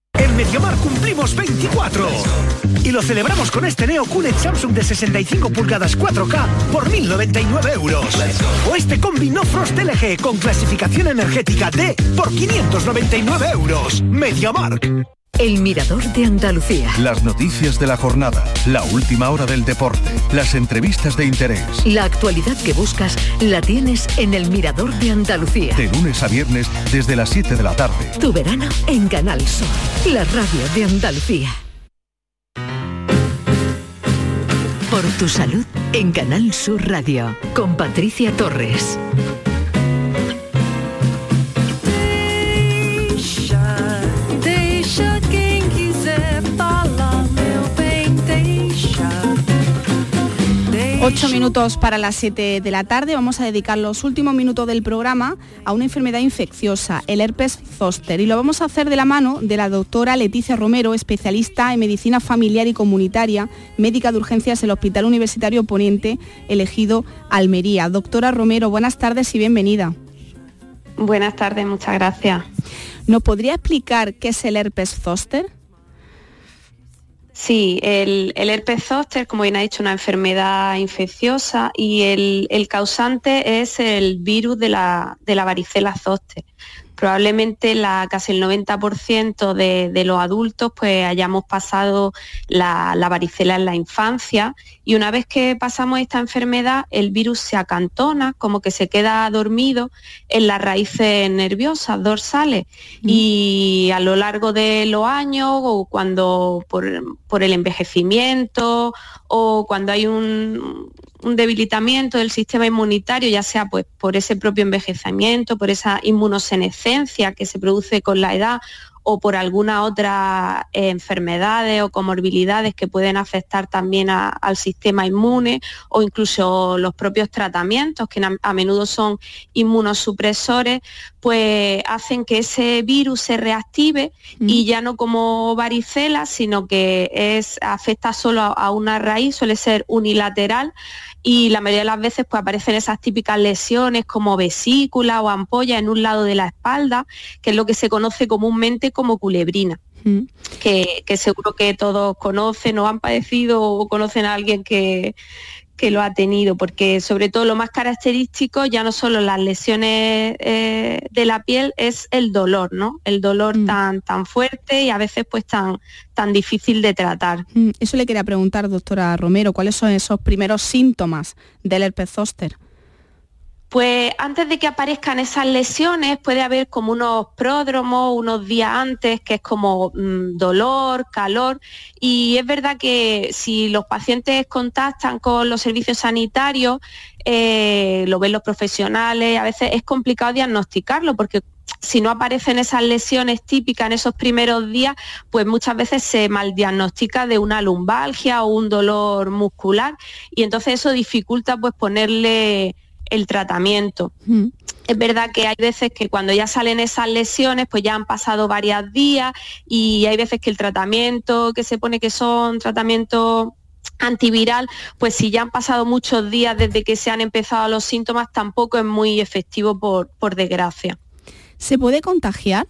En Mediamar cumplimos 24. Y lo celebramos con este Neo QLED Samsung de 65 pulgadas 4K por 1.099 euros. O este combi No Frost LG con clasificación energética D por 599 euros. MediaMark. El Mirador de Andalucía. Las noticias de la jornada, la última hora del deporte, las entrevistas de interés. La actualidad que buscas la tienes en El Mirador de Andalucía. De lunes a viernes desde las 7 de la tarde. Tu verano en Canal Sur, la radio de Andalucía. Por tu salud en Canal Sur Radio con Patricia Torres. 8 minutos para las 7 de la tarde. Vamos a dedicar los últimos minutos del programa a una enfermedad infecciosa, el herpes zoster. Y lo vamos a hacer de la mano de la doctora Leticia Romero, especialista en medicina familiar y comunitaria, médica de urgencias del Hospital Universitario Poniente, elegido Almería. Doctora Romero, buenas tardes y bienvenida. Buenas tardes, muchas gracias. ¿Nos podría explicar qué es el herpes zoster? Sí, el, herpes zóster, como bien ha dicho, una enfermedad infecciosa y el, causante es el virus de la, de la varicela zóster probablemente la, casi el 90% de, los adultos pues hayamos pasado la, varicela en la infancia. Y una vez que pasamos esta enfermedad el virus se acantona, como que se queda dormido en las raíces nerviosas dorsales. Y a lo largo de los años o cuando por, por el envejecimiento o cuando hay un, un debilitamiento del sistema inmunitario, ya sea pues, por ese propio envejecimiento, por esa inmunosenescencia que se produce con la edad o por alguna otra eh, enfermedades o comorbilidades que pueden afectar también al sistema inmune o incluso los propios tratamientos que a, menudo son inmunosupresores, pues hacen que ese virus se reactive y ya no como varicela, sino que es, afecta solo a una raíz, suele ser unilateral y la mayoría de las veces pues aparecen esas típicas lesiones como vesícula o ampolla en un lado de la espalda, que es lo que se conoce comúnmente como culebrina. Que, que, seguro que todos conocen o han padecido o conocen a alguien que, que lo ha tenido, porque sobre todo lo más característico ya no solo las lesiones eh, de la piel, es el dolor, ¿no? El dolor mm. tan, tan fuerte y a veces pues tan, tan difícil de tratar. Mm, eso le quería preguntar, doctora Romero, ¿cuáles son esos primeros síntomas del herpes zóster? Pues antes de que aparezcan esas lesiones puede haber como unos pródromos unos días antes, que es como mm, dolor, calor. Y es verdad que si los pacientes contactan con los servicios sanitarios, eh, lo ven los profesionales, a veces es complicado diagnosticarlo porque si no aparecen esas lesiones típicas en esos primeros días, pues muchas veces se maldiagnostica de una lumbalgia o un dolor muscular y entonces eso dificulta pues ponerle el tratamiento. Es verdad que hay veces que cuando ya salen esas lesiones, pues ya han pasado varios días y hay veces que el tratamiento que se pone que son tratamientos antiviral, pues si ya han pasado muchos días desde que se han empezado los síntomas, tampoco es muy efectivo por, por desgracia. ¿Se puede contagiar?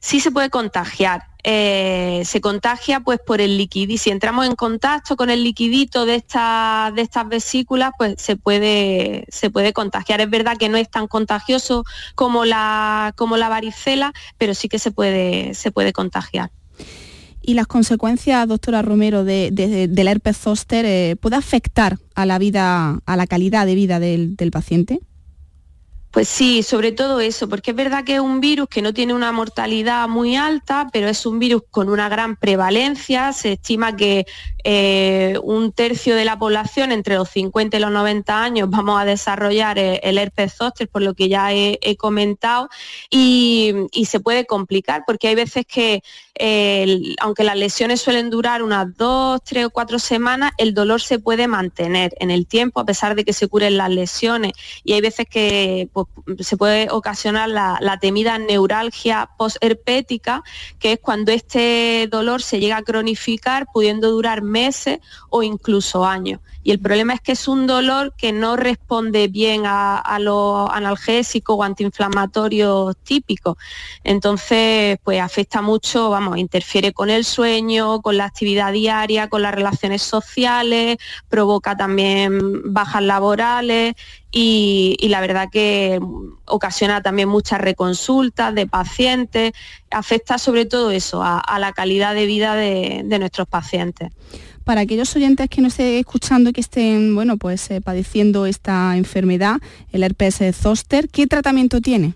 Sí se puede contagiar. Eh, se contagia pues por el liquidito. Si entramos en contacto con el liquidito de, estas de estas vesículas, pues se puede, se puede contagiar. Es verdad que no es tan contagioso como la, como la varicela, pero sí que se puede, se puede contagiar. ¿Y las consecuencias, doctora Romero, de, del herpes zóster eh, puede afectar a la vida, a la calidad de vida del paciente? Pues sí, sobre todo eso, porque es verdad que es un virus que no tiene una mortalidad muy alta, pero es un virus con una gran prevalencia. Se estima que eh, un tercio de la población entre los 50 y los 90 años vamos a desarrollar eh, el, herpes zóster, por lo que ya he, comentado, y, se puede complicar, porque hay veces que, aunque las lesiones suelen durar unas dos, tres o cuatro semanas, el dolor se puede mantener en el tiempo, a pesar de que se curen las lesiones, y hay veces que pues, se puede ocasionar la, temida neuralgia postherpética, que es cuando este dolor se llega a cronificar, pudiendo durar meses o incluso años. Y el problema es que es un dolor que no responde bien a, los analgésicos o antiinflamatorios típicos. Entonces, pues afecta mucho, vamos, interfiere con el sueño, con la actividad diaria, con las relaciones sociales, provoca también bajas laborales y, la verdad que ocasiona también muchas reconsultas de pacientes, afecta sobre todo eso, a, la calidad de vida de, nuestros pacientes. Para aquellos oyentes que no estén escuchando y que estén bueno, pues, eh, padeciendo esta enfermedad, el herpes zoster, ¿qué tratamiento tiene?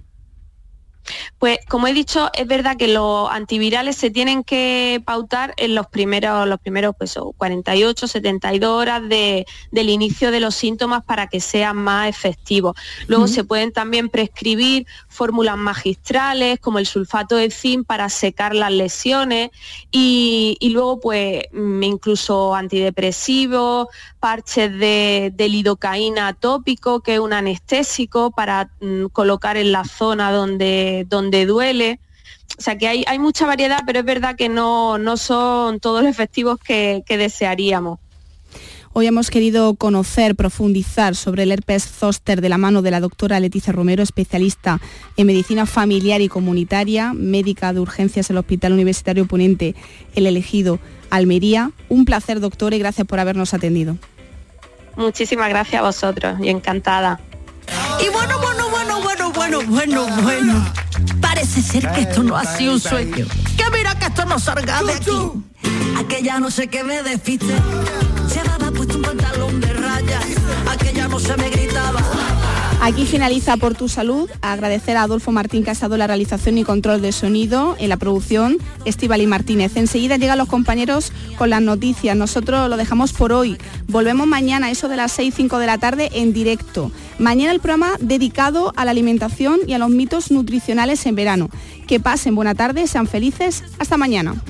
Pues como he dicho, es verdad que los antivirales se tienen que pautar en los primeros, los primeros pues, 48, 72 horas del inicio de los síntomas para que sean más efectivos. Luego se pueden también prescribir fórmulas magistrales como el sulfato de zinc para secar las lesiones y, luego pues mm, incluso antidepresivos, parches de, lidocaína tópico, que es un anestésico para mm, colocar en la zona donde, donde duele. O sea que hay, hay, mucha variedad, pero es verdad que no, no son todos los efectivos que, que desearíamos. Hoy hemos querido conocer, profundizar sobre el herpes zóster de la mano de la doctora Leticia Romero, especialista en medicina familiar y comunitaria, médica de urgencias en el Hospital Universitario Ponente El Elegido Almería. Un placer, doctora, y gracias por habernos atendido. Muchísimas gracias a vosotros y encantada. Y bueno, bueno, bueno, bueno, bueno, bueno, bueno. Parece ser que esto no ha sido un sueño. Que mira que esto no salga de aquí. Aquella no sé qué me despiste. Llevaba puesto un pantalón de rayas. Aquella no se me. Aquí finaliza Por tu Salud. Agradecer a Adolfo Martín Casado la realización y control de sonido en la producción, y Martínez. Enseguida llegan los compañeros con las noticias. Nosotros lo dejamos por hoy. Volvemos mañana, eso de las 6, 5 de la tarde, en directo. Mañana el programa dedicado a la alimentación y a los mitos nutricionales en verano. Que pasen buena tarde, sean felices. Hasta mañana.